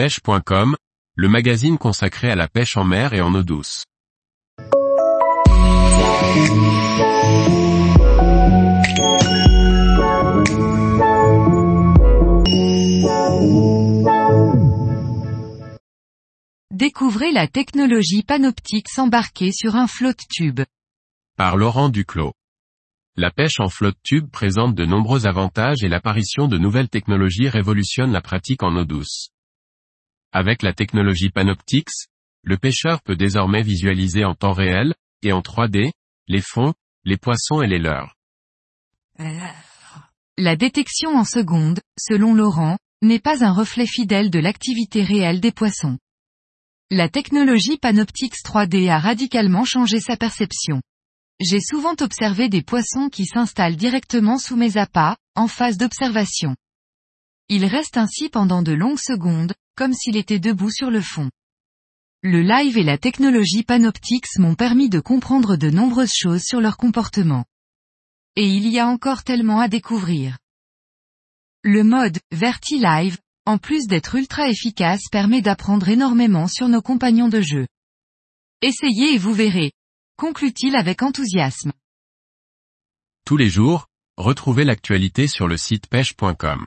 pêche.com, le magazine consacré à la pêche en mer et en eau douce. Découvrez la technologie Panoptix embarquée sur un flotte tube. Par Laurent Duclos. La pêche en flotte tube présente de nombreux avantages et l'apparition de nouvelles technologies révolutionne la pratique en eau douce. Avec la technologie Panoptix, le pêcheur peut désormais visualiser en temps réel, et en 3D, les fonds, les poissons et les leurres. La détection en seconde, selon Laurent, n'est pas un reflet fidèle de l'activité réelle des poissons. La technologie Panoptix 3D a radicalement changé sa perception. J'ai souvent observé des poissons qui s'installent directement sous mes appâts, en phase d'observation. Ils restent ainsi pendant de longues secondes, comme s'il était debout sur le fond. Le live et la technologie Panoptix m'ont permis de comprendre de nombreuses choses sur leur comportement. Et il y a encore tellement à découvrir. Le mode Verti Live en plus d'être ultra efficace permet d'apprendre énormément sur nos compagnons de jeu. Essayez et vous verrez. Conclut-il avec enthousiasme. Tous les jours, retrouvez l'actualité sur le site pêche.com.